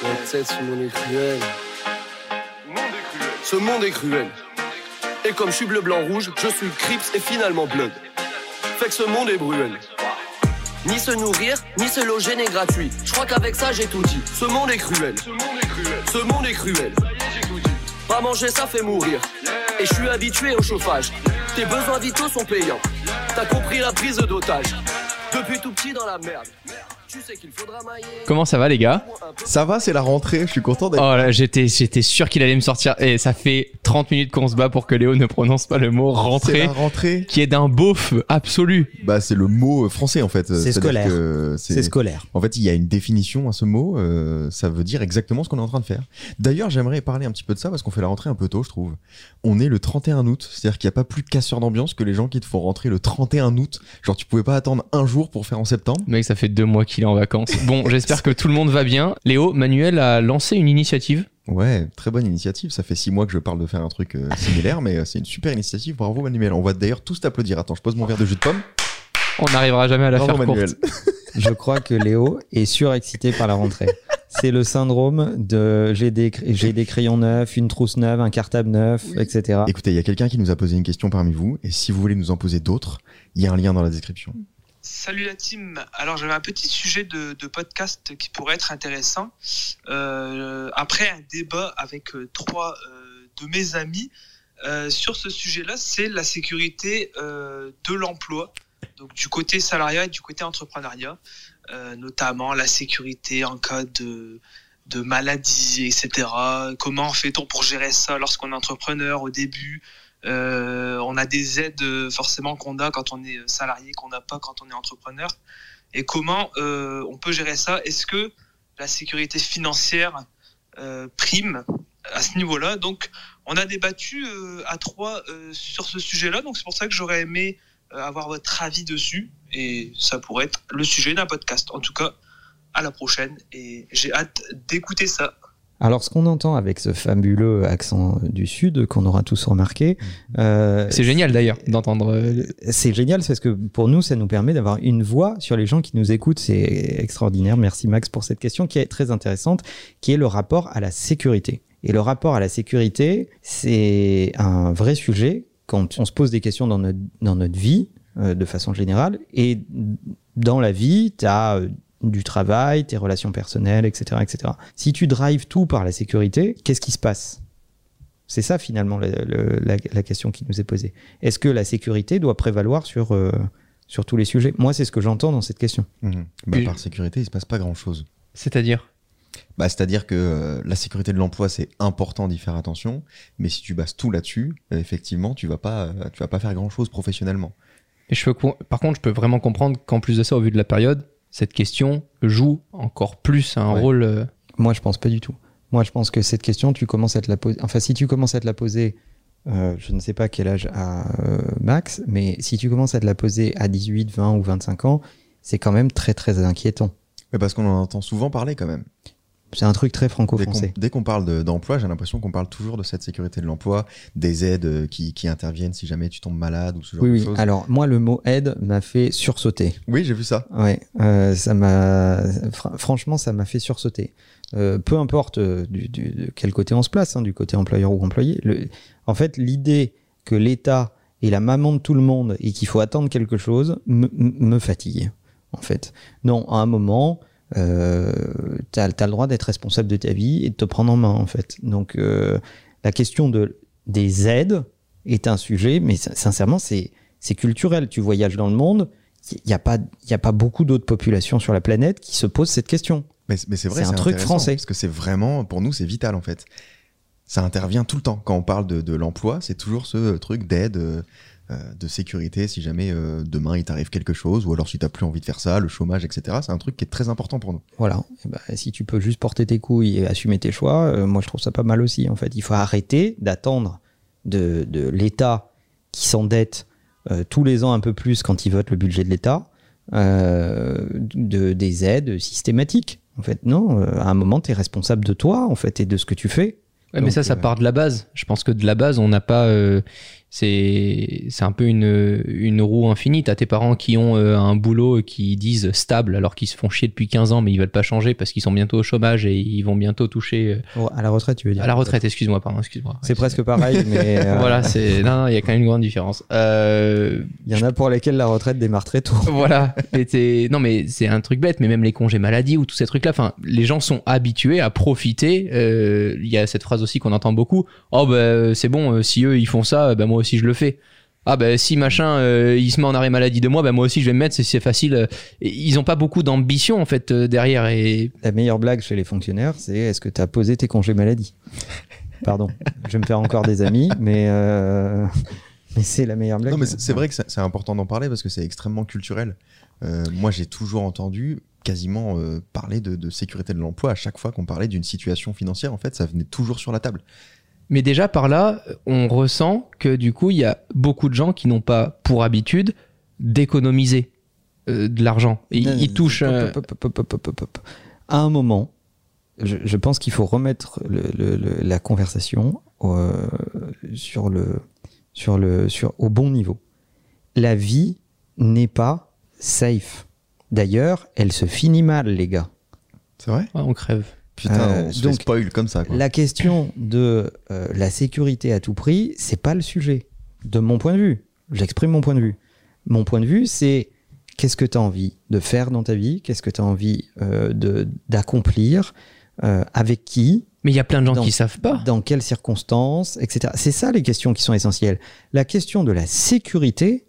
Ce monde est cruel. Ce monde est cruel. Et comme je suis bleu, blanc, rouge, je suis Crips et finalement Blood. Fait que ce monde est bruel. Ni se nourrir, ni se loger n'est gratuit. Je crois qu'avec ça j'ai tout dit. Ce monde est cruel. Ce monde est cruel. Ce monde est cruel. Pas manger ça fait mourir. Et je suis habitué au chauffage. Tes besoins vitaux sont payants. T'as compris la prise d'otage. Depuis tout petit dans la merde. Tu sais qu'il faudra mailler. Comment ça va les gars? Ça va, c'est la rentrée, je suis content d'être. Oh là, j'étais, j'étais sûr qu'il allait me sortir. Et ça fait 30 minutes qu'on se bat pour que Léo ne prononce pas le mot C'est rentrée, la rentrée. qui est d'un beauf absolu. Bah, c'est le mot euh, français en fait. C'est scolaire. C'est scolaire. En fait, il y a une définition à ce mot. euh, ça veut dire exactement ce qu'on est en train de faire. D'ailleurs, j'aimerais parler un petit peu de ça parce qu'on fait la rentrée un peu tôt, je trouve. On est le 31 août, c'est-à-dire qu'il n'y a pas plus de casseurs d'ambiance que les gens qui te font rentrer le 31 août. Genre, tu pouvais pas attendre un jour pour faire en septembre. Mec, ça fait deux mois qu'il est en vacances. Bon, j'espère que tout le monde va bien. Léo, Manuel a lancé une initiative. Ouais, très bonne initiative. Ça fait six mois que je parle de faire un truc euh, similaire, mais euh, c'est une super initiative. Bravo Manuel. On va d'ailleurs tous t'applaudir. Attends, je pose mon verre de jus de pomme. On n'arrivera jamais à la Bravo faire Manuel. courte. Je crois que Léo est surexcité par la rentrée. C'est le syndrome de j'ai des, j'ai des crayons neufs, une trousse neuve, un cartable neuf, etc. Écoutez, il y a quelqu'un qui nous a posé une question parmi vous, et si vous voulez nous en poser d'autres, il y a un lien dans la description. Salut la team. Alors j'avais un petit sujet de, podcast qui pourrait être intéressant. Euh, après un débat avec euh, trois euh, de mes amis sur ce sujet-là, c'est la sécurité de l'emploi, donc du côté salariat et du côté entrepreneuriat, notamment la sécurité en cas de de maladie, etc. Comment fait-on pour gérer ça lorsqu'on est entrepreneur au début? On a des aides euh, forcément qu'on a quand on est euh, salarié, qu'on n'a pas quand on est entrepreneur. Et comment euh, on peut gérer ça? Est-ce que la sécurité financière euh, prime à ce niveau-là? Donc, on a débattu euh, à trois euh, sur ce sujet-là. Donc, c'est pour ça que j'aurais aimé euh, avoir votre avis dessus. Et ça pourrait être le sujet d'un podcast. En tout cas, à la prochaine. Et j'ai hâte d'écouter ça. Alors, ce qu'on entend avec ce fabuleux accent du Sud qu'on aura tous remarqué, euh, C'est génial d'ailleurs d'entendre. euh, c'est génial parce que pour nous, ça nous permet d'avoir une voix sur les gens qui nous écoutent. C'est extraordinaire. Merci Max pour cette question qui est très intéressante, qui est le rapport à la sécurité. Et le rapport à la sécurité, c'est un vrai sujet quand on se pose des questions dans notre, dans notre vie, euh, de façon générale. Et dans la vie, tu as du travail, tes relations personnelles, etc., etc. Si tu drives tout par la sécurité, qu'est-ce qui se passe? C'est ça finalement le- le- la, la question qui nous est posée. Est-ce que la sécurité doit prévaloir sur, euh, sur tous les sujets? Moi, c'est ce que j'entends dans cette question. Mhm. Bah, par sécurité, il se passe pas grand-chose. C'est-à-dire? Bah, C'est-à-dire que euh, la sécurité de l'emploi, c'est important d'y faire attention, mais si tu bases tout là-dessus, euh, effectivement, tu vas pas, euh, tu vas pas faire grand-chose professionnellement. Et je peux, par contre, je peux vraiment comprendre qu'en plus de ça, au vu de la période, cette question joue encore plus un Ouais. rôle. euh, Moi, je pense pas du tout. Moi, je pense que cette question, tu commences à te la poser. Enfin, si tu commences à te la poser, euh, je ne sais pas quel âge a euh, Max, mais si tu commences à te la poser à 18, 20 ou 25 ans, c'est quand même très, très inquiétant. Mais parce qu'on en entend souvent parler quand même. C'est un truc très franco-français. dès qu'on parle de- d'emploi, j'ai l'impression qu'on parle toujours de cette sécurité de l'emploi, des aides euh, qui, qui interviennent si jamais tu tombes malade ou ce genre Oui, de oui. choses. Alors, moi, le mot aide m'a fait sursauter. Oui, j'ai vu ça. Ouais, euh, ça m'a. fr- Franchement, ça m'a fait sursauter. Euh, peu importe du, du- de quel côté on se place, hein, du côté employeur ou employé. Le- en fait, l'idée que l'État est la maman de tout le monde et qu'il faut attendre quelque chose me, me fatigue. En fait, non, à un moment, euh, t'as as le droit d'être responsable de ta vie et de te prendre en main. En fait, donc euh, la question de des aides est un sujet, mais sin- sincèrement, c'est culturel. Tu voyages dans le monde, il n'y a, pas- il y a pas beaucoup d'autres populations sur la planète qui se posent cette question. Mais, mais c'est vrai, C'est un truc français. Parce que c'est vraiment, pour nous, c'est vital en fait. Ça intervient tout le temps. Quand on parle de, de l'emploi, c'est toujours ce truc d'aide, euh, de sécurité si jamais euh, demain il t'arrive quelque chose, ou alors si t'as plus envie de faire ça, le chômage, etc. C'est un truc qui est très important pour nous. Voilà. Et ben, si tu peux juste porter tes couilles et assumer tes choix, euh, moi je trouve ça pas mal aussi. En fait, il faut arrêter d'attendre de, de l'État qui s'endette euh, tous les ans un peu plus quand il vote le budget de l'État, euh, de, des aides systématiques. En fait, non. euh, à un moment, tu es responsable de toi, en fait, et de ce que tu fais. Ouais, mais ça, ça euh, part de la base. Je pense que de la base, on n'a pas. C'est c'est un peu une, une roue infinie. T'as tes parents qui ont euh, un boulot qui disent stable alors qu'ils se font chier depuis 15 ans mais ils veulent pas changer parce qu'ils sont bientôt au chômage et ils vont bientôt toucher euh, Oh, À la retraite, tu veux dire à la retraite. Excuse-moi, pardon, excuse-moi. C'est presque pareil, mais euh, Voilà, c'est non, non, il y a quand même une grande différence. Euh, il y en a pour lesquels la retraite démarre très tôt. voilà. Et non, mais c'est un truc bête, mais même les congés maladie ou tous ces trucs-là, enfin, les gens sont habitués à profiter. euh, Il y a cette phrase aussi qu'on entend beaucoup. Oh, ben, c'est bon, si eux, ils font ça, ben, moi aussi, je le fais. Ah, ben, si machin, euh, il se met en arrêt maladie de moi, ben, moi aussi, je vais me mettre, c'est- c'est facile. Ils ont pas beaucoup d'ambition, en fait, euh, derrière. Et La meilleure blague chez les fonctionnaires, c'est est-ce que tu as posé tes congés maladie? Pardon, je vais me faire encore des amis, mais, euh, mais c'est la meilleure blague. Non, mais c'est vrai que c'est c'est important d'en parler parce que c'est extrêmement culturel. Euh, moi, j'ai toujours entendu quasiment euh, parler de, de sécurité de l'emploi à chaque fois qu'on parlait d'une situation financière. En fait, ça venait toujours sur la table. Mais déjà par là, on ressent que du coup, il y a beaucoup de gens qui n'ont pas pour habitude d'économiser euh, de l'argent. Ils, ils touchent. euh. À un moment, je, je pense qu'il faut remettre le- le- le- la conversation euh, sur le, sur le, sur, au bon niveau. La vie n'est pas safe. D'ailleurs, elle se finit mal, les gars. C'est vrai? Ouais, on crève. Putain, Euh, on se donc, fait spoil comme ça. Quoi. La question de euh, la sécurité à tout prix, c'est pas le sujet. De mon point de vue, j'exprime mon point de vue. Mon point de vue, c'est qu'est-ce que tu as envie de faire dans ta vie, qu'est-ce que tu as envie euh, de- d'accomplir, euh, avec qui, Mais il y a plein de gens Donc, qui savent pas. dans quelles circonstances, etc. C'est ça les questions qui sont essentielles. La question de la sécurité,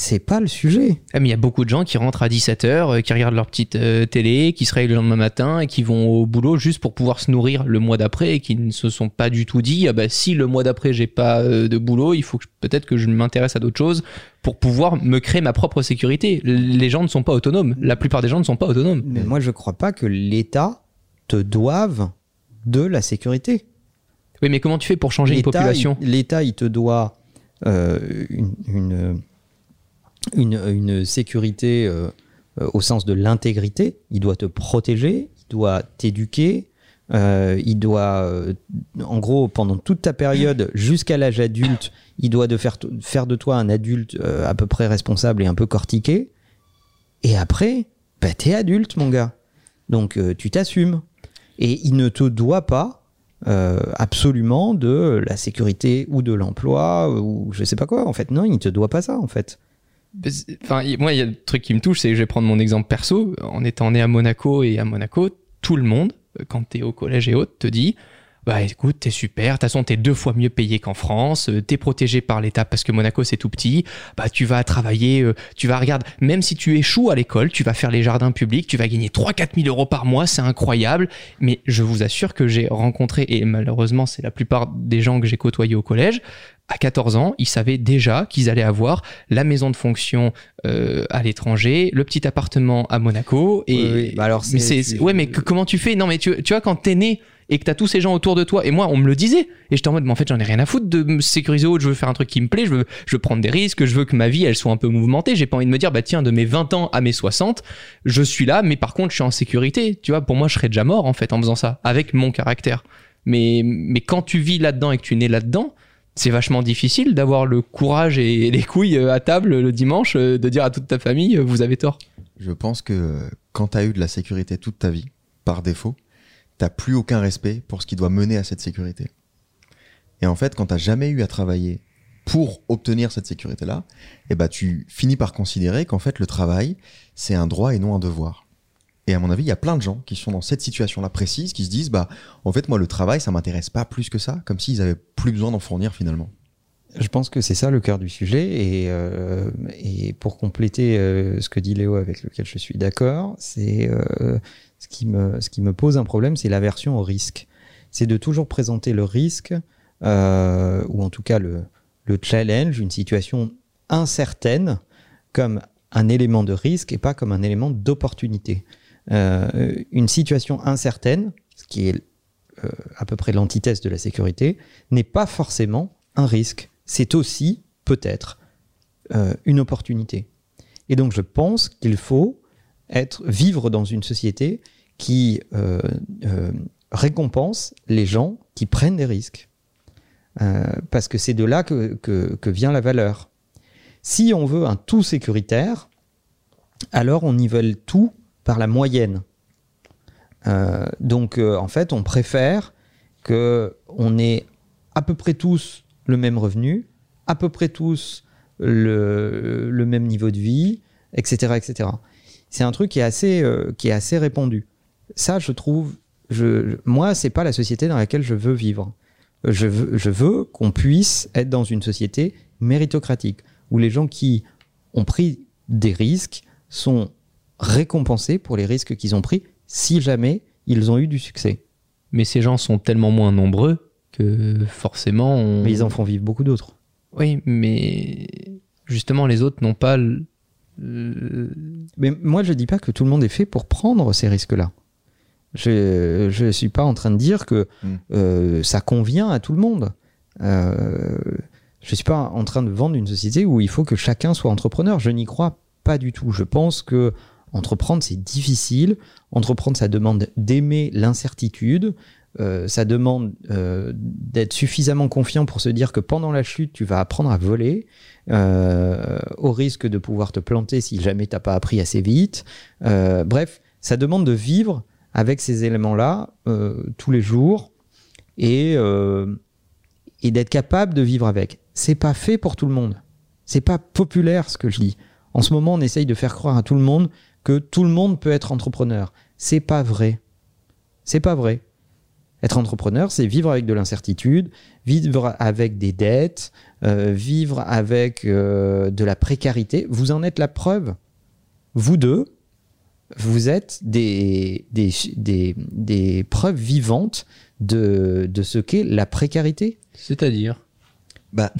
c'est pas le sujet. Ah, mais il y a beaucoup de gens qui rentrent à 17h, qui regardent leur petite euh, télé, qui se réveillent le lendemain matin et qui vont au boulot juste pour pouvoir se nourrir le mois d'après et qui ne se sont pas du tout dit ah bah si le mois d'après j'ai pas euh, de boulot, il faut peut-être que je m'intéresse à d'autres choses pour pouvoir me créer ma propre sécurité. Les gens ne sont pas autonomes. La plupart des gens ne sont pas autonomes. Mais moi, je crois pas que l'État te doive de la sécurité. Oui, mais comment tu fais pour changer une population? L'État, il te doit euh, une, une, une- sécurité euh, euh, au sens de l'intégrité. Il doit te protéger, il doit t'éduquer, euh, il doit, en gros, pendant toute ta période jusqu'à l'âge adulte, il doit faire, faire de toi un adulte à peu près responsable et un peu cortiqué. Et après, bah, t'es adulte, mon gars. Donc, tu t'assumes. Et il ne te doit pas absolument de la sécurité ou de l'emploi ou je sais pas quoi. En fait, non, il ne te doit pas ça, en fait. Enfin, moi, il y a le truc qui me touche, c'est que je vais prendre mon exemple perso. En étant né à Monaco et à Monaco, tout le monde, euh, quand t'es au collège et autres, te dit Bah écoute, t'es super, de toute façon, t'es deux fois mieux payé qu'en France, euh, t'es protégé par l'État parce que Monaco c'est tout petit, bah tu vas travailler, euh, tu vas, regarde, même si tu échoues à l'école, tu vas faire les jardins publics, tu vas gagner 3-4 000 euros par mois, c'est incroyable. Mais je vous assure que j'ai rencontré, et malheureusement, c'est la plupart des gens que j'ai côtoyés au collège, à 14 ans, ils savaient déjà qu'ils allaient avoir la maison de fonction euh, à l'étranger, le petit appartement à Monaco. Et Oui, oui. Bah alors, mais ouais, mais que- comment tu fais? Non, mais tu, tu vois, quand t'es né et que t'as tous ces gens autour de toi, et moi, on me le disait, et j'étais en mode, mais en fait, j'en ai rien à foutre de me sécuriser autre. Je veux faire un truc qui me plaît, je veux, je veux prendre des risques, je veux que ma vie, elle soit un peu mouvementée. J'ai pas envie de me dire, bah tiens, de mes 20 ans à mes 60, je suis là, mais par contre, je suis en sécurité. Tu vois, pour moi, je serais déjà mort en fait en faisant ça, avec mon caractère. Mais, mais quand tu vis là-dedans et que tu nais là-dedans, c'est vachement difficile d'avoir le courage et les couilles euh, à table le dimanche euh, de dire à toute ta famille euh, vous avez tort. Je pense que quand tu as eu de la sécurité toute ta vie, par défaut, t'as plus aucun respect pour ce qui doit mener à cette sécurité. Et en fait, quand t'as jamais eu à travailler pour obtenir cette sécurité-là, eh ben, tu finis par considérer qu'en fait, le travail, c'est un droit et non un devoir. Et à mon avis, il y a plein de gens qui sont dans cette situation-là précise, qui se disent, bah, en fait, moi, le travail, ça m'intéresse pas plus que ça, comme s'ils avaient plus besoin d'en fournir finalement. Je pense que c'est ça le cœur du sujet. Et, euh, pour compléter euh, ce que dit Léo, avec lequel je suis d'accord, c'est euh, ce, qui me, ce qui me pose un problème, c'est l'aversion au risque. C'est de toujours présenter le risque, ou en tout cas le, le challenge, une situation incertaine, comme un élément de risque et pas comme un élément d'opportunité. Euh, une situation incertaine, ce qui est euh, à peu près l'antithèse de la sécurité, n'est pas forcément un risque. C'est aussi, peut-être, euh, une opportunité. Et donc, je pense qu'il faut être, vivre dans une société qui récompense les gens qui prennent des risques. Parce que c'est de là que vient la valeur. Si on veut un tout sécuritaire, alors on nivelle tout par la moyenne. Euh, donc euh, en fait, on préfère que on ait à peu près tous le même revenu, à peu près tous le, même niveau de vie, etc., etc. C'est un truc qui est assez, euh, qui est assez répandu. Ça, je trouve, je, moi, c'est pas la société dans laquelle je veux vivre. Je veux, je veux qu'on puisse être dans une société méritocratique où les gens qui ont pris des risques sont récompensés pour les risques qu'ils ont pris si jamais ils ont eu du succès. Mais ces gens sont tellement moins nombreux que forcément. On... Mais ils en font vivre beaucoup d'autres. Oui, mais justement, les autres n'ont pas. le- le- Mais moi, je dis pas que tout le monde est fait pour prendre ces risques-là. Je je suis pas en train de dire que Mm. euh, ça convient à tout le monde. Euh, je suis pas en train de vendre une société où il faut que chacun soit entrepreneur. Je n'y crois pas du tout. Je pense que entreprendre c'est difficile. Entreprendre ça demande d'aimer l'incertitude. Euh, ça demande euh, d'être suffisamment confiant pour se dire que pendant la chute, tu vas apprendre à voler, euh, au risque de pouvoir te planter si jamais t'as pas appris assez vite. Bref, ça demande de vivre avec ces éléments-là tous les jours et, et d'être capable de vivre avec. C'est pas fait pour tout le monde. C'est pas populaire ce que je dis. En ce moment, on essaye de faire croire à tout le monde que tout le monde peut être entrepreneur. C'est pas vrai. C'est pas vrai. Être entrepreneur, c'est vivre avec de l'incertitude, vivre avec des dettes, euh, vivre avec euh, de la précarité. Vous en êtes la preuve. Vous deux, vous êtes des, des, des, des preuves vivantes de, de ce qu'est la précarité. C'est-à-dire? Bah,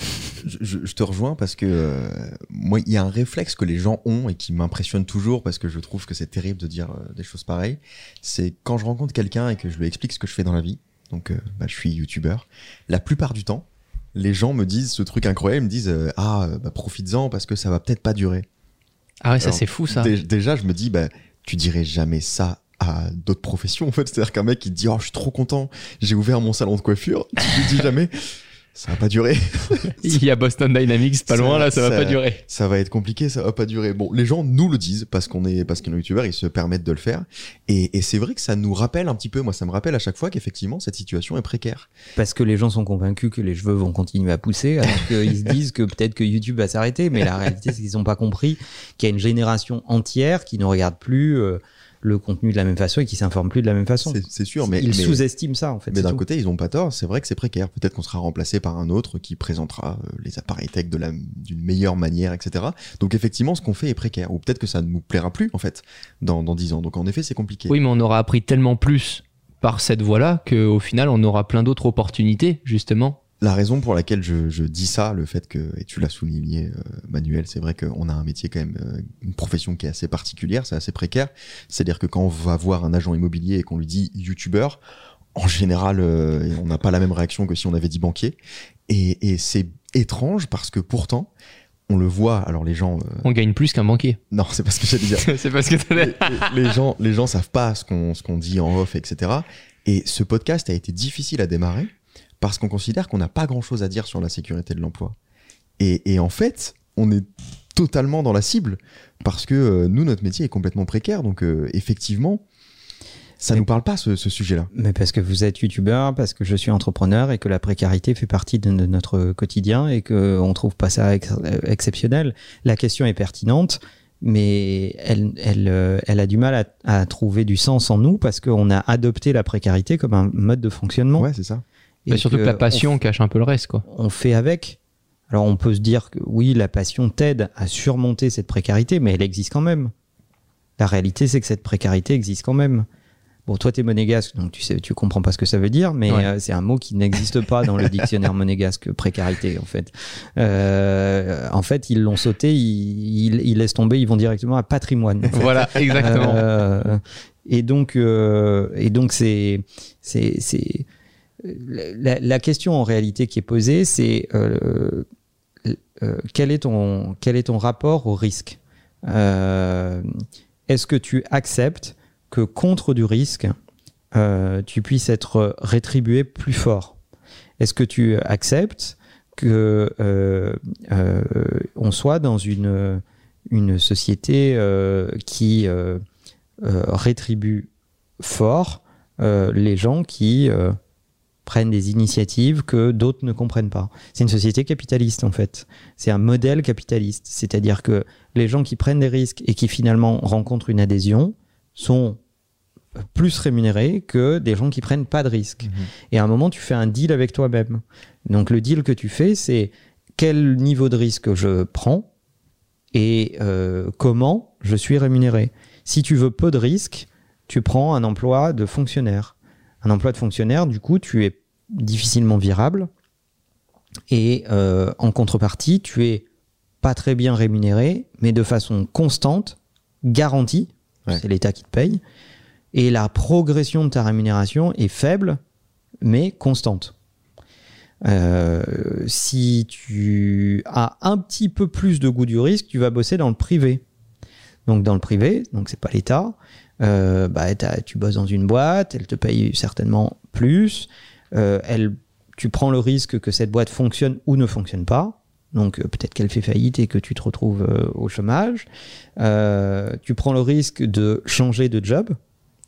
je, te rejoins parce que euh, moi, il y a un réflexe que les gens ont et qui m'impressionne toujours parce que je trouve que c'est terrible de dire euh, des choses pareilles. C'est quand je rencontre quelqu'un et que je lui explique ce que je fais dans la vie. Donc, euh, bah, je suis youtubeur. La plupart du temps, les gens me disent ce truc incroyable, ils me disent euh, ah bah, profites-en parce que ça va peut-être pas durer. Ah ouais, ça c'est fou ça. Dé- Déjà, je me dis, bah, tu dirais jamais ça à d'autres professions, en fait. C'est-à-dire qu'un mec qui te dit, oh, je suis trop content, j'ai ouvert mon salon de coiffure, tu lui dis jamais, ça va pas durer. Il y a Boston Dynamics pas Ça- loin là, ça, va ça- pas durer. Ça va être compliqué, ça va pas durer. Bon, les gens nous le disent parce qu'on est, parce que nos youtubeurs, ils se permettent de le faire. Et, et c'est vrai que ça nous rappelle un petit peu, moi, ça me rappelle à chaque fois qu'effectivement, cette situation est précaire. Parce que les gens sont convaincus que les cheveux vont continuer à pousser, alors qu'ils se disent que peut-être que YouTube va s'arrêter. Mais la réalité, c'est qu'ils n'ont pas compris qu'il y a une génération entière qui ne regarde plus euh, le contenu de la même façon et qui s'informe plus de la même façon. C'est sûr, mais. Ils sous-estiment ça, en fait. Mais d'un côté, ils ont pas tort. C'est vrai que c'est précaire. Peut-être qu'on sera remplacé par un autre qui présentera euh, les appareils tech de la d'une meilleure manière, etc. Donc effectivement, ce qu'on fait est précaire. Ou peut-être que ça ne nous plaira plus en fait dans dans dix ans. Donc en effet, c'est compliqué. Oui, mais on aura appris tellement plus par cette voie-là qu'au final on aura plein d'autres opportunités justement. La raison pour laquelle je, je dis ça, le fait que et tu l'as souligné, euh, Manuel, c'est vrai qu'on a un métier quand même, euh, une profession qui est assez particulière, c'est assez précaire. C'est-à-dire que quand on va voir un agent immobilier et qu'on lui dit youtubeur, en général, euh, on n'a pas la même réaction que si on avait dit banquier. Et, et c'est étrange parce que pourtant, on le voit. Alors les gens, euh, On gagne plus qu'un banquier. non, c'est pas ce que j'allais dire. c'est parce que les, les- les gens, les gens savent pas ce qu'on ce qu'on dit en off, etc. Et ce podcast a été difficile à démarrer parce qu'on considère qu'on n'a pas grand chose à dire sur la sécurité de l'emploi. Et, et en fait, on est totalement dans la cible parce que euh, nous, notre métier est complètement précaire. Donc euh, effectivement, ça Mais- nous parle pas ce, ce sujet-là. Mais parce que vous êtes youtubeur, parce que je suis entrepreneur et que la précarité fait partie de, notre quotidien et qu'on trouve pas ça ex- euh, exceptionnel. La question est pertinente, mais elle, elle, euh, elle a du mal à, à trouver du sens en nous parce qu'on a adopté la précarité comme un mode de fonctionnement. Ouais, c'est ça. Et surtout que, que la passion cache un peu le reste quoi. on, fait avec. Alors on peut se dire que oui, la passion t'aide à surmonter cette précarité, mais elle existe quand même. La réalité, c'est que cette précarité existe quand même. Bon, toi, t'es monégasque, donc tu sais, tu comprends pas ce que ça veut dire, mais Ouais. euh, c'est un mot qui n'existe pas dans le dictionnaire monégasque précarité, en fait. Euh, en fait, ils l'ont sauté, ils, ils, ils laissent tomber, ils vont directement à patrimoine. en fait. Voilà, exactement. Euh, et donc, et donc c'est, c'est, c'est la, question en réalité qui est posée, c'est euh, euh, quel est ton, rapport au risque? Euh, Est-ce que tu acceptes que contre du risque, tu puisses être rétribué plus fort? Est-ce que tu acceptes que on soit dans une, société qui rétribue fort les gens qui prennent des initiatives que d'autres ne comprennent pas. C'est une société capitaliste en fait. C'est un modèle capitaliste. C'est-à-dire que les gens qui prennent des risques et qui finalement rencontrent une adhésion sont plus rémunérés que des gens qui prennent pas de risques. Et à un moment, tu fais un deal avec toi-même. Donc le deal que tu fais, c'est quel niveau de risque je prends et euh, comment je suis rémunéré. Si tu veux peu de risques, tu prends un emploi de fonctionnaire. Un emploi de fonctionnaire, du coup, tu es difficilement virable et euh, en contrepartie, tu es pas très bien rémunéré, mais de façon constante, garantie. Ouais. C'est l'État qui te paye. Et la progression de ta rémunération est faible, mais constante. Euh, si tu as un petit peu plus de goût du risque, tu vas bosser dans le privé. Donc dans le privé, donc c'est pas l'État, euh, bah, tu bosses dans une boîte, elle te paye certainement plus, euh, elle, tu prends le risque que cette boîte fonctionne ou ne fonctionne pas. Donc euh, peut-être qu'elle fait faillite et que tu te retrouves euh, au chômage. Euh, tu prends le risque de changer de job.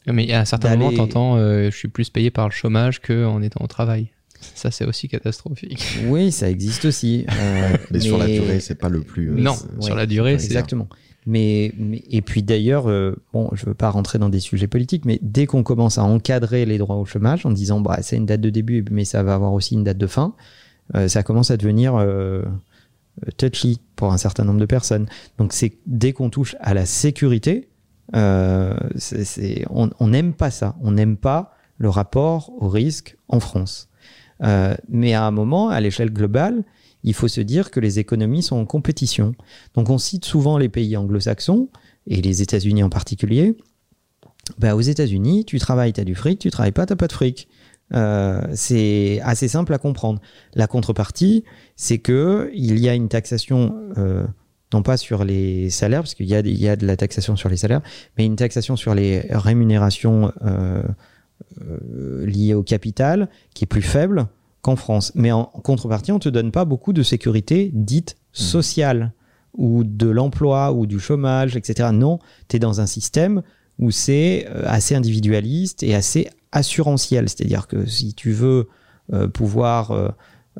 Mais à un certain moment, t'entends, euh, je suis plus payé par le chômage qu'en étant au travail. Ça, c'est aussi catastrophique. Oui, ça existe aussi. Euh, Mais, sur la durée, c'est pas le plus. euh, non, sur la durée, c'est Exactement. Mais, et puis d'ailleurs, euh, bon, je veux pas rentrer dans des sujets politiques, mais dès qu'on commence à encadrer les droits au chômage en disant, bah, c'est une date de début, mais ça va avoir aussi une date de fin, euh, ça commence à devenir euh, touchy pour un certain nombre de personnes. Donc c'est dès qu'on touche à la sécurité, euh, on n'aime pas ça. On n'aime pas le rapport au risque en France. Euh, mais à un moment, à l'échelle globale, il faut se dire que les économies sont en compétition. Donc on cite souvent les pays anglo-saxons, et les États-Unis en particulier. Bah, aux États-Unis, tu travailles, tu as du fric, tu travailles pas, tu pas de fric. Euh, c'est assez simple à comprendre. La contrepartie, c'est que il y a une taxation, euh, non pas sur les salaires, parce qu'il y y a de la taxation sur les salaires, mais une taxation sur les rémunérations euh, euh, liées au capital qui est plus faible qu'en France. Mais en contrepartie, on te donne pas beaucoup de sécurité dite sociale ou de l'emploi ou du chômage, etc. Non, tu es dans un système où c'est euh, assez individualiste et assez assurantiel. C'est-à-dire que si tu veux euh, pouvoir euh,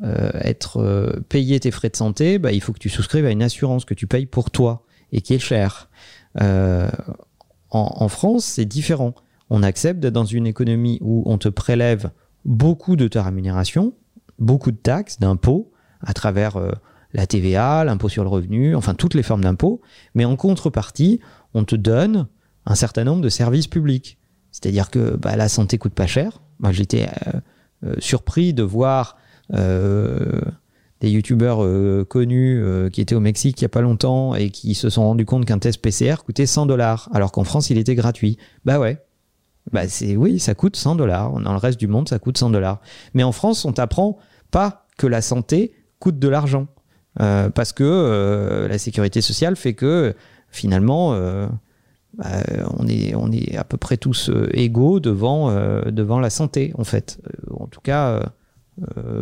euh, être payé tes frais de santé, bah, il faut que tu souscrives à une assurance que tu payes pour toi et qui est chère. En, en France, c'est différent. On accepte d'être dans une économie où on te prélève beaucoup de ta rémunération, beaucoup de taxes, d'impôts, à travers euh, la TVA, l'impôt sur le revenu, enfin toutes les formes d'impôts, mais en contrepartie, on te donne un certain nombre de services publics. C'est-à-dire que bah, la santé coûte pas cher. Moi, j'étais euh, euh, surpris de voir des youtubeurs euh, connus qui étaient au Mexique il y a pas longtemps et qui se sont rendus compte qu'un test PCR coûtait 100 dollars, alors qu'en France, il était gratuit. Bah ouais. Bah c'est oui, ça coûte 100 dollars. Dans le reste du monde, ça coûte 100 dollars. Mais en France, on t'apprend pas que la santé coûte de l'argent. Euh, parce que euh, la sécurité sociale fait que finalement, euh, bah, on, est, on est à peu près tous égaux devant, devant la santé, en fait. En tout cas,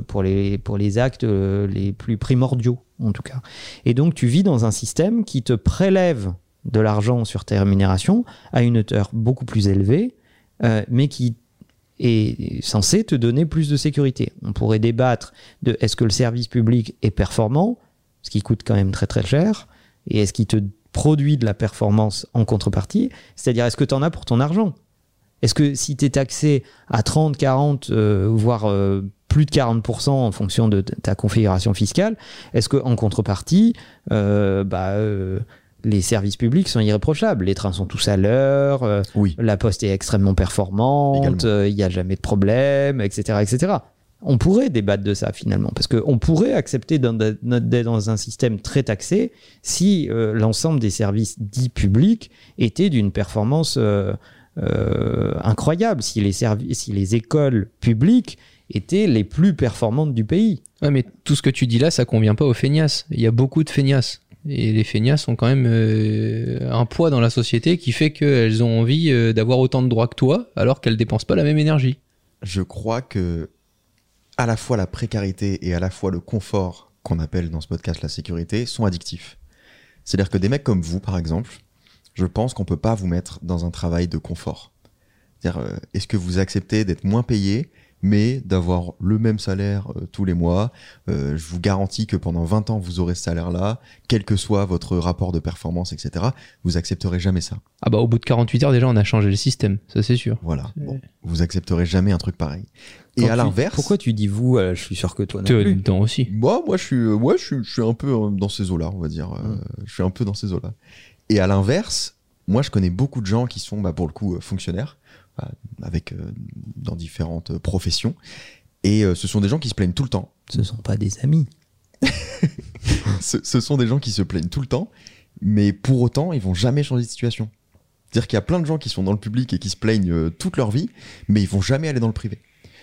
pour, les, pour les actes les plus primordiaux, en tout cas. Et donc, tu vis dans un système qui te prélève de l'argent sur tes rémunérations à une hauteur beaucoup plus élevée, euh, mais qui est censé te donner plus de sécurité. On pourrait débattre de est-ce que le service public est performant, ce qui coûte quand même très très cher, et est-ce qu'il te produit de la performance en contrepartie, c'est-à-dire est-ce que tu en as pour ton argent? Est-ce que si tu es taxé à 30, 40, euh, voire euh, plus de 40% en fonction de ta configuration fiscale, est-ce qu'en contrepartie, euh, bah, les services publics sont irréprochables Les trains sont tous à l'heure, euh, Oui. la poste est extrêmement performante, euh, il n'y a jamais de problème, etc., etc. On pourrait débattre de ça finalement, parce qu'on pourrait accepter d'être dans un système très taxé si euh, l'ensemble des services dits publics étaient d'une performance euh, euh, incroyable, si les, si les écoles publiques étaient les plus performantes du pays. Ouais, mais tout ce que tu dis là, ça convient pas aux feignasses. Il y a beaucoup de feignasses. Et les feignasses ont quand même euh, un poids dans la société qui fait qu'elles ont envie euh, d'avoir autant de droits que toi, alors qu'elles dépensent pas la même énergie. Je crois que. à la fois la précarité et à la fois le confort qu'on appelle dans ce podcast la sécurité sont addictifs. C'est-à-dire que des mecs comme vous, par exemple, je pense qu'on peut pas vous mettre dans un travail de confort. C'est-à-dire, euh, est-ce que vous acceptez d'être moins payé, mais d'avoir le même salaire euh, tous les mois Euh, Je vous garantis que pendant 20 ans, vous aurez ce salaire-là, quel que soit votre rapport de performance, etc. Vous accepterez jamais ça. Ah bah au bout de 48 heures déjà on a changé le système, ça c'est sûr. Voilà. Bon, vous accepterez jamais un truc pareil. Et à tu- l'inverse, Pourquoi tu dis vous euh, Je suis sûr que toi non Toi plus. dedans aussi. Moi, moi, je suis, moi, je suis, je suis un peu dans ces eaux-là, on va dire. Euh, Je suis un peu dans ces eaux-là. Et à l'inverse, moi, je connais beaucoup de gens qui sont, bah, pour le coup, fonctionnaires, euh, avec euh, dans différentes euh, professions. Et euh, ce sont des gens qui se plaignent tout le temps. Ce sont pas des amis. ce, ce sont des gens qui se plaignent tout le temps, mais pour autant, ils vont jamais changer de situation. C'est-à-dire qu'il y a plein de gens qui sont dans le public et qui se plaignent toute leur vie, mais ils vont jamais aller dans le privé.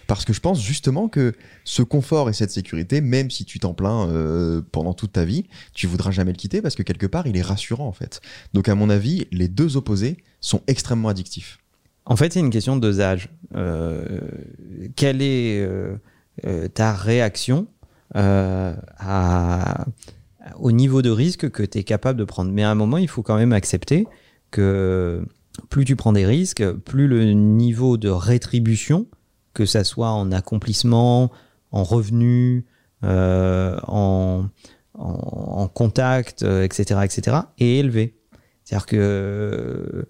Parce que je pense justement que ce confort et cette sécurité, même si tu t'en plains euh, pendant toute ta vie, tu voudras jamais le quitter parce que quelque part, il est rassurant en fait. Donc à mon avis, les deux opposés sont extrêmement addictifs. En fait, c'est une question de dosage. Euh, quelle est euh, euh, ta réaction euh, à, au niveau de risque que tu es capable de prendre? Mais à un moment, il faut quand même accepter que plus tu prends des risques, plus le niveau de rétribution, que ça soit en accomplissement, en revenus, euh, en, en, en contact, euh, etc., etc., est élevé. C'est-à-dire que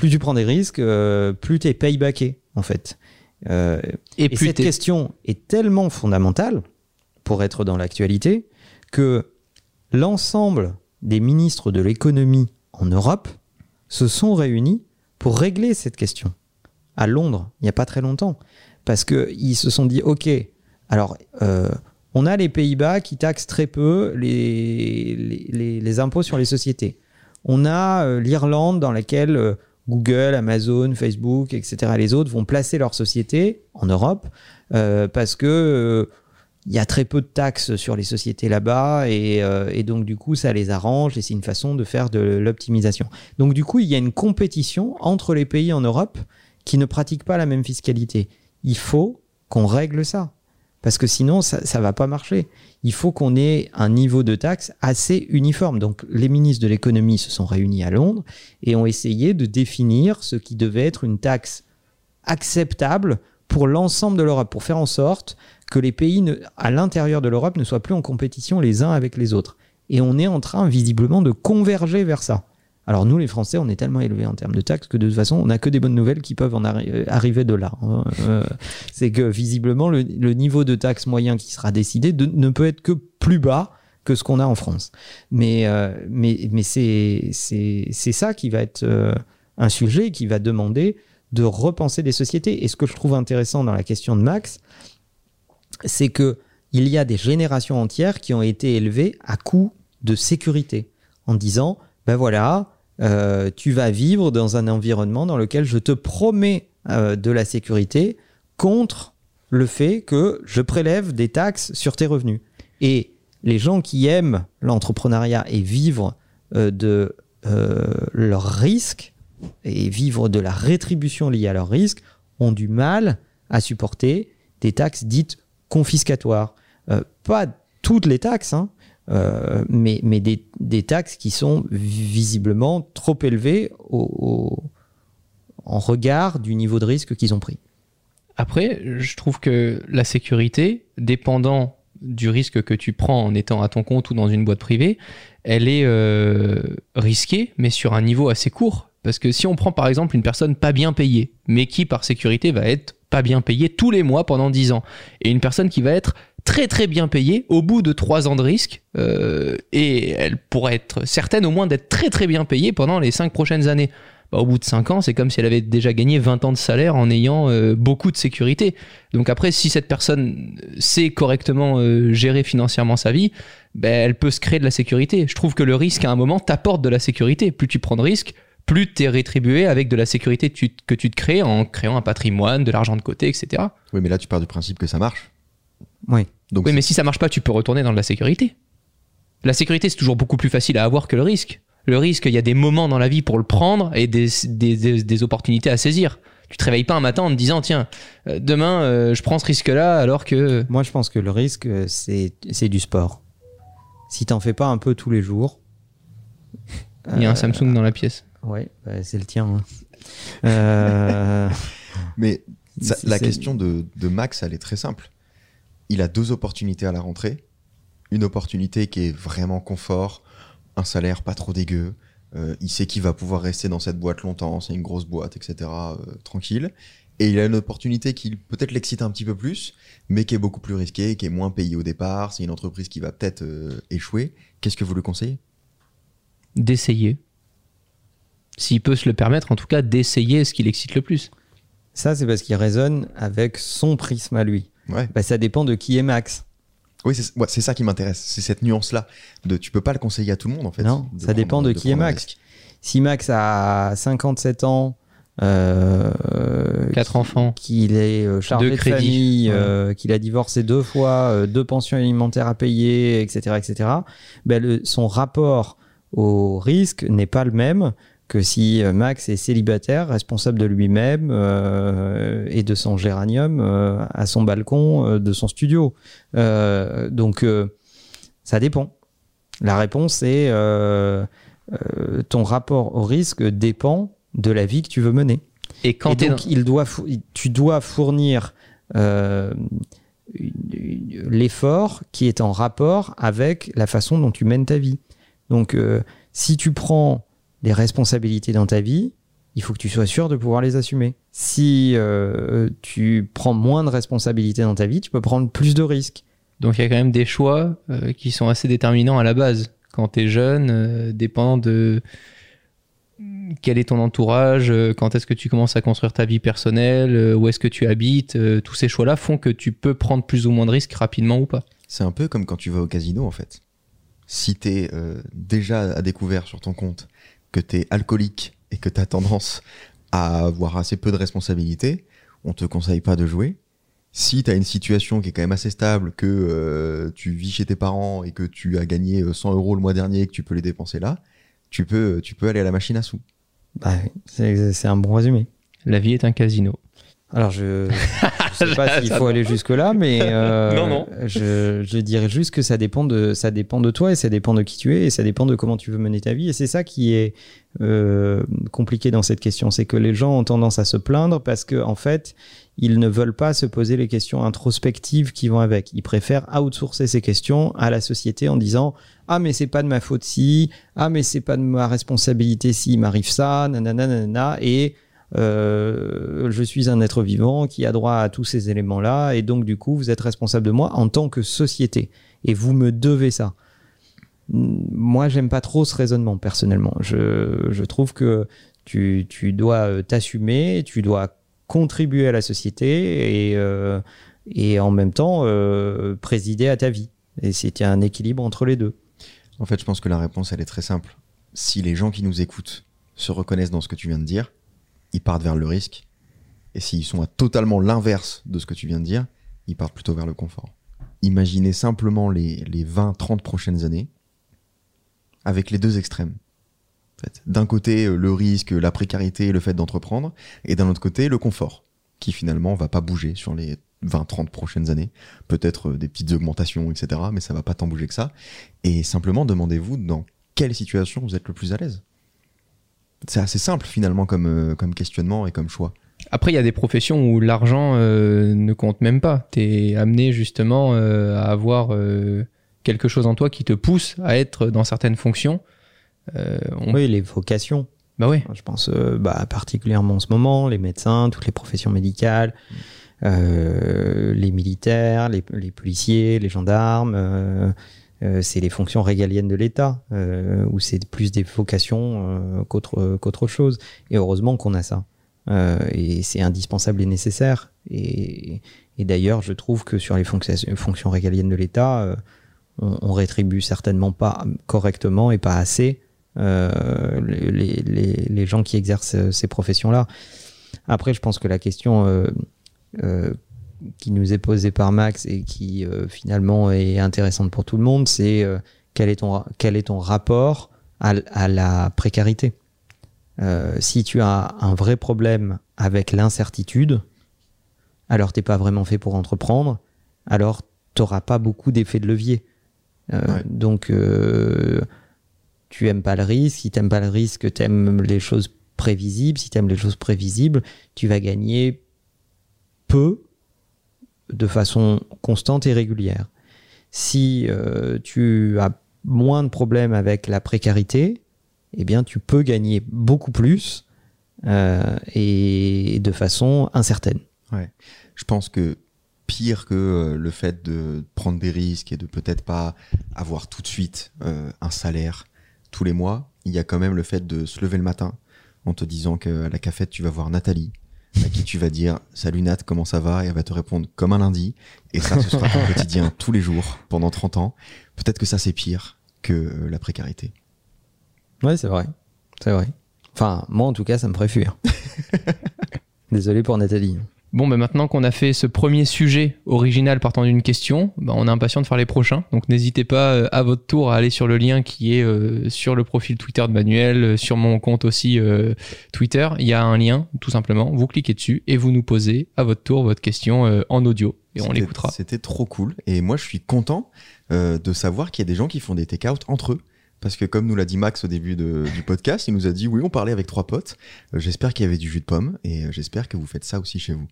plus tu prends des risques, euh, plus tu es paybacké, en fait. Euh, Et, cette question est tellement fondamentale pour être dans l'actualité que l'ensemble des ministres de l'économie en Europe se sont réunis pour régler cette question à Londres, il n'y a pas très longtemps. Parce qu'ils se sont dit, OK, alors, euh, on a les Pays-Bas qui taxent très peu les, les, les- les impôts sur les sociétés. On a euh, l'Irlande dans laquelle Google, Amazon, Facebook, etc., les autres vont placer leurs sociétés en Europe euh, parce que euh, il y a très peu de taxes sur les sociétés là-bas et, euh, et donc du coup ça les arrange et c'est une façon de faire de l'optimisation. Donc du coup il y a une compétition entre les pays en Europe qui ne pratiquent pas la même fiscalité. Il faut qu'on règle ça parce que sinon ça ça va pas marcher. Il faut qu'on ait un niveau de taxe assez uniforme. Donc les ministres de l'économie se sont réunis à Londres et ont essayé de définir ce qui devait être une taxe acceptable pour l'ensemble de l'Europe, pour faire en sorte que les pays ne- à l'intérieur de l'Europe ne soient plus en compétition les uns avec les autres. Et on est en train visiblement de converger vers ça. Alors nous, les Français, on est tellement élevés en termes de taxes que de toute façon, on n'a que des bonnes nouvelles qui peuvent en euh, arriver de là. hein. Euh, c'est que visiblement, le, niveau de taxe moyen qui sera décidé ne peut être que plus bas que ce qu'on a en France. Mais, euh, mais, mais c'est ça qui va être un sujet qui va demander de repenser des sociétés. Et ce que je trouve intéressant dans la question de Max, c'est que il y a des générations entières qui ont été élevées à coup de sécurité, en disant, ben voilà, euh, tu vas vivre dans un environnement dans lequel je te promets euh, de la sécurité contre le fait que je prélève des taxes sur tes revenus. Et les gens qui aiment l'entrepreneuriat et vivre euh, de leurs risques et vivre de la rétribution liée à leurs risques ont du mal à supporter des taxes dites confiscatoires. Pas toutes les taxes, hein, euh, mais, mais des, des taxes qui sont visiblement trop élevées au- en regard du niveau de risque qu'ils ont pris. Après, je trouve que la sécurité, dépendant du risque que tu prends en étant à ton compte ou dans une boîte privée, elle est euh, risquée, mais sur un niveau assez court. Parce que si on prend par exemple une personne pas bien payée, mais qui par sécurité va être pas bien payée tous les mois pendant 10 ans, et une personne qui va être très très bien payée au bout de 3 ans de risque, euh, et elle pourrait être certaine au moins d'être très très bien payée pendant les 5 prochaines années. Bah, au bout de 5 ans, c'est comme si elle avait déjà gagné 20 ans de salaire en ayant euh, beaucoup de sécurité. Donc après, si cette personne sait correctement euh, gérer financièrement sa vie, ben, elle peut se créer de la sécurité. Je trouve que le risque, à un moment, t'apporte de la sécurité. Plus tu prends de risques, plus tu es rétribué avec de la sécurité que tu te crées en créant un patrimoine, de l'argent de côté, etc. Oui, mais là, tu pars du principe que ça marche. Oui. Donc, Oui, mais si ça marche pas, tu peux retourner dans de la sécurité. La sécurité, c'est toujours beaucoup plus facile à avoir que le risque. Le risque, il y a des moments dans la vie pour le prendre et des, des, des- des opportunités à saisir. Tu te réveilles pas un matin en te disant tiens euh, demain euh, je prends ce risque-là alors que Moi, je pense que le risque, euh, c'est c'est du sport. Si t'en fais pas un peu tous les jours. il y a un Samsung dans la pièce. Ouais, bah, c'est le tien. hein. Euh, Mais ça- la question de, de Max, elle est très simple. Il a deux opportunités à la rentrée. Une opportunité qui est vraiment confort, un salaire pas trop dégueu. euh, il sait qu'il va pouvoir rester dans cette boîte longtemps, c'est une grosse boîte, etc. euh, tranquille. Et il a une opportunité qui peut-être l'excite un petit peu plus, mais qui est beaucoup plus risquée, qui est moins payée au départ. C'est une entreprise qui va peut-être euh, échouer. Qu'est-ce que vous lui conseillez? D'essayer. S'il peut se le permettre, en tout cas, d'essayer ce qui l'excite le plus. ça, c'est parce qu'il raisonne avec son prisme à lui. Ouais. Bah, ça dépend de qui est Max. Oui, c'est ouais, ça qui m'intéresse. C'est cette nuance-là. De, tu peux pas le conseiller à tout le monde, en fait. Non, de ça dépend de qui est Max. Si Max a 57 ans, euh, Quatre enfants. qu'il est euh, chargé de crédits. famille, Ouais. euh, qu'il a divorcé deux fois, euh, deux pensions alimentaires à payer, etc., etc. Ben le- son rapport au risque n'est pas le même que si euh, Max est célibataire, responsable de lui-même euh, et de son géranium euh, à son balcon euh, de son studio. Euh, donc, euh, ça dépend. La réponse est euh, euh, ton rapport au risque dépend de la vie que tu veux mener. Et quand Et donc, il doit tu dois fournir euh, l'effort qui est en rapport avec la façon dont tu mènes ta vie. Donc, euh, si tu prends des responsabilités dans ta vie, il faut que tu sois sûr de pouvoir les assumer. Si euh, tu prends moins de responsabilités dans ta vie, tu peux prendre plus de risques. Donc il y a quand même des choix euh, qui sont assez déterminants à la base. Quand tu es jeune, euh, dépendant de quel est ton entourage, euh, quand est-ce que tu commences à construire ta vie personnelle, euh, où est-ce que tu habites, euh, tous ces choix-là font que tu peux prendre plus ou moins de risques rapidement ou pas. C'est un peu comme quand tu vas au casino, en fait. Si t'es euh, déjà à découvert sur ton compte que t'es alcoolique et que t'as tendance à avoir assez peu de responsabilités, on te conseille pas de jouer. Si t'as une situation qui est quand même assez stable, que euh, tu vis chez tes parents et que tu as gagné euh, 100 euros le mois dernier et que tu peux les dépenser là, tu peux, tu peux aller à la machine à sous. Bah, c'est un bon résumé. La vie est un casino. Alors, je ne sais pas s'il faut aller jusque-là, mais euh, Non, non. Je, je dirais juste que ça dépend, de, ça dépend de toi et ça dépend de qui tu es et ça dépend de comment tu veux mener ta vie. Et c'est ça qui est euh, compliqué dans cette question. C'est que les gens ont tendance à se plaindre parce que en fait, ils ne veulent pas se poser les questions introspectives qui vont avec. Ils préfèrent outsourcer ces questions à la société en disant Ah, mais c'est pas de ma faute si, ah, mais c'est pas de ma responsabilité si il m'arrive ça, nanana, nanana. Et euh, je suis un être vivant qui a droit à tous ces éléments-là, et donc du coup, vous êtes responsable de moi en tant que société, et vous me devez ça. Moi, j'aime pas trop ce raisonnement personnellement. Je, je trouve que tu, tu dois euh, t'assumer, tu dois contribuer à la société et, euh, et en même temps présider à ta vie. Et c'était un équilibre entre les deux. En fait, je pense que la réponse, elle est très simple. Si les gens qui nous écoutent se reconnaissent dans ce que tu viens de dire, ils partent vers le risque. Et s'ils sont à totalement l'inverse de ce que tu viens de dire, ils partent plutôt vers le confort. Imaginez simplement les, les 20-30 prochaines années avec les deux extrêmes. D'un côté, le risque, la précarité, le fait d'entreprendre, et d'un autre côté, le confort, qui finalement va pas bouger sur les 20-30 prochaines années. Peut-être euh, des petites augmentations, etc., mais ça va pas tant bouger que ça. Et simplement, demandez-vous dans quelle situation vous êtes le plus à l'aise. C'est assez simple finalement comme, euh, comme questionnement et comme choix. Après, il y a des professions où l'argent euh, ne compte même pas. Tu es amené justement euh, à avoir euh, quelque chose en toi qui te pousse à être dans certaines fonctions. Euh, on- Oui, les vocations. Bah ouais. Je pense euh, bah, particulièrement en ce moment, les médecins, toutes les professions médicales, euh, les militaires, les, les policiers, les gendarmes. Euh, euh, c'est les fonctions régaliennes de l'État, euh, où c'est plus des vocations euh, qu'autre qu'autre chose. Et heureusement qu'on a ça. Euh, et c'est indispensable et nécessaire. Et, d'ailleurs, je trouve que sur les fonctions, régaliennes de l'État, euh, on, on rétribue certainement pas correctement et pas assez euh, les, les- les- gens qui exercent euh, ces professions-là. Après, je pense que la question euh, euh, qui nous est posée par Max et qui euh, finalement est intéressante pour tout le monde, c'est euh, quel, est ton, quel est ton rapport à, la précarité? Euh, si tu as un vrai problème avec l'incertitude, alors t'es pas vraiment fait pour entreprendre, alors t'auras pas beaucoup d'effets de levier. Ouais. Donc, tu aimes pas le risque. Si t'aimes pas le risque, t'aimes les choses prévisibles. Si t'aimes les choses prévisibles, tu vas gagner peu de façon constante et régulière. Si euh, tu as moins de problèmes avec la précarité, eh bien, tu peux gagner beaucoup plus euh, et de façon incertaine. Je pense que pire que euh, le fait de prendre des risques et de peut-être pas avoir tout de suite un salaire tous les mois, il y a quand même le fait de se lever le matin en te disant qu'à la cafette, tu vas voir Nathalie, à qui tu vas dire Salut Nat, comment ça va? Et elle va te répondre comme un lundi. Et ça, ce sera ton quotidien tous les jours pendant 30 ans. Peut-être que ça, c'est pire que euh, la précarité. Ouais, c'est vrai. C'est vrai. Enfin, moi, en tout cas, ça me ferait fuir. Désolé pour Nathalie. Bon, bah maintenant qu'on a fait ce premier sujet original partant d'une question, bah on est impatient de faire les prochains. Donc n'hésitez pas euh, à votre tour à aller sur le lien qui est euh, sur le profil Twitter de Manuel, euh, sur mon compte aussi euh, Twitter. Il y a un lien, tout simplement. Vous cliquez dessus et vous nous posez à votre tour votre question euh, en audio et on l'écoutera. C'était trop cool. Et moi, je suis content de savoir qu'il y a des gens qui font des take-out entre eux. Parce que comme nous l'a dit Max au début de- du podcast, il nous a dit oui, on parlait avec trois potes. Euh, j'espère qu'il y avait du jus de pomme et j'espère que vous faites ça aussi chez vous.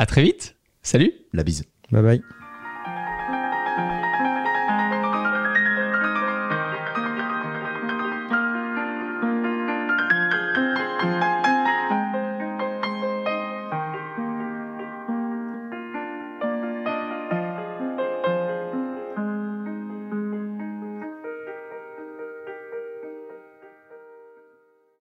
À très vite. Salut. La bise. Bye bye.